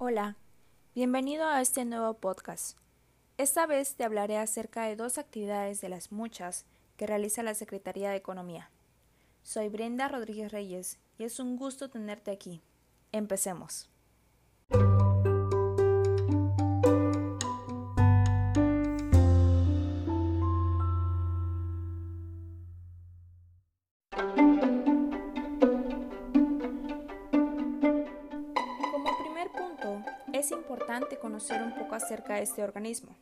Hola, bienvenido a este nuevo podcast. Esta vez te hablaré acerca de dos actividades de las muchas que realiza la Secretaría de Economía. Soy Brenda Rodríguez Reyes y es un gusto tenerte aquí. Empecemos. Es importante conocer un poco acerca de este organismo.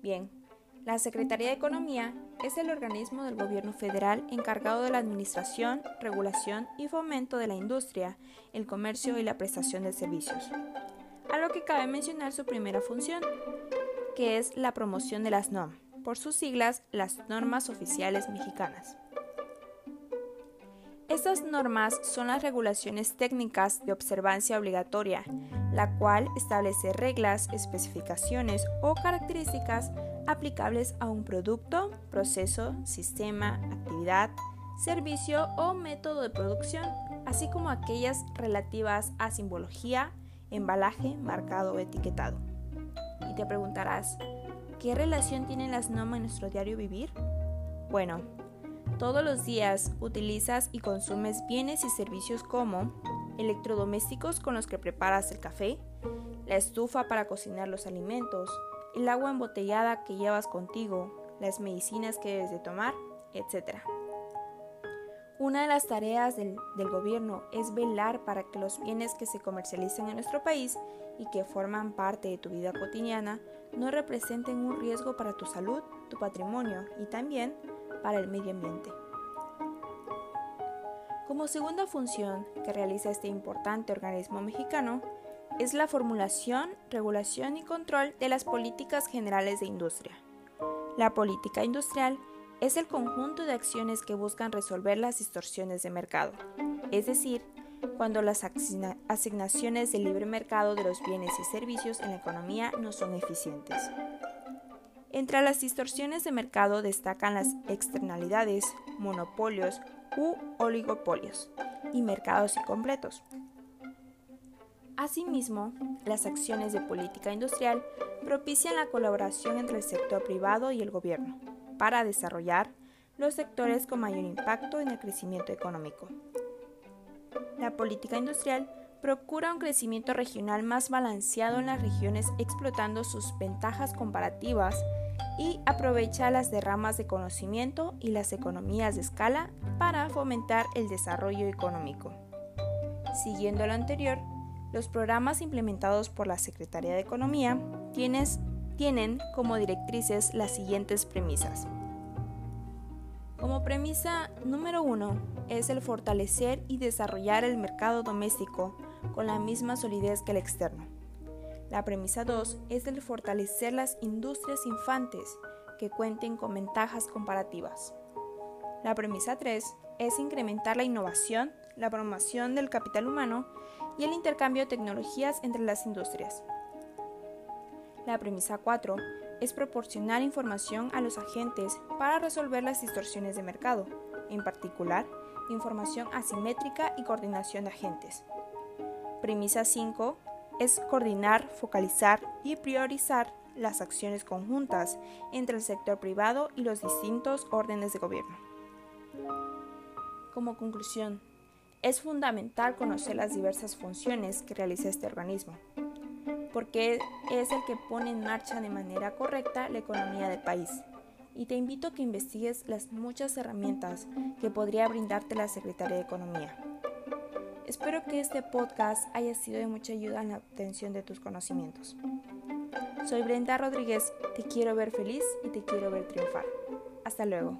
Bien, la Secretaría de Economía es el organismo del gobierno federal encargado de la administración, regulación y fomento de la industria, el comercio y la prestación de servicios. A lo que cabe mencionar su primera función, que es la promoción de las NOM, por sus siglas las normas oficiales mexicanas. Estas normas son las regulaciones técnicas de observancia obligatoria, la cual establece reglas, especificaciones o características aplicables a un producto, proceso, sistema, actividad, servicio o método de producción, así como aquellas relativas a simbología, embalaje, marcado o etiquetado. Y te preguntarás, ¿qué relación tienen las normas en nuestro diario vivir? Bueno, todos los días utilizas y consumes bienes y servicios como electrodomésticos con los que preparas el café, la estufa para cocinar los alimentos, el agua embotellada que llevas contigo, las medicinas que debes de tomar, etc. Una de las tareas del, del, gobierno es velar para que los bienes que se comercializan en nuestro país y que forman parte de tu vida cotidiana no representen un riesgo para tu salud, tu patrimonio y también para el medio ambiente. Como segunda función que realiza este importante organismo mexicano es la formulación, regulación y control de las políticas generales de industria. La política industrial es el conjunto de acciones que buscan resolver las distorsiones de mercado, es decir, cuando las asignaciones del libre mercado de los bienes y servicios en la economía no son eficientes. Entre las distorsiones de mercado destacan las externalidades, monopolios u oligopolios y mercados incompletos. Asimismo, las acciones de política industrial propician la colaboración entre el sector privado y el gobierno para desarrollar los sectores con mayor impacto en el crecimiento económico. La política industrial procura un crecimiento regional más balanceado en las regiones explotando sus ventajas comparativas y aprovecha las derramas de conocimiento y las economías de escala para fomentar el desarrollo económico. Siguiendo lo anterior, los programas implementados por la Secretaría de Economía tienen como directrices las siguientes premisas. Como premisa número uno es el fortalecer y desarrollar el mercado doméstico con la misma solidez que el externo. La premisa 2 es el fortalecer las industrias infantes que cuenten con ventajas comparativas. La premisa 3 es incrementar la innovación, la promoción del capital humano y el intercambio de tecnologías entre las industrias. La premisa 4 es proporcionar información a los agentes para resolver las distorsiones de mercado, en particular, información asimétrica y coordinación de agentes. Premisa 5 es coordinar, focalizar y priorizar las acciones conjuntas entre el sector privado y los distintos órdenes de gobierno. Como conclusión, es fundamental conocer las diversas funciones que realiza este organismo, porque es el que pone en marcha de manera correcta la economía del país. Y te invito a que investigues las muchas herramientas que podría brindarte la Secretaría de Economía. Espero que este podcast haya sido de mucha ayuda en la obtención de tus conocimientos. Soy Brenda Rodríguez, te quiero ver feliz y te quiero ver triunfar. Hasta luego.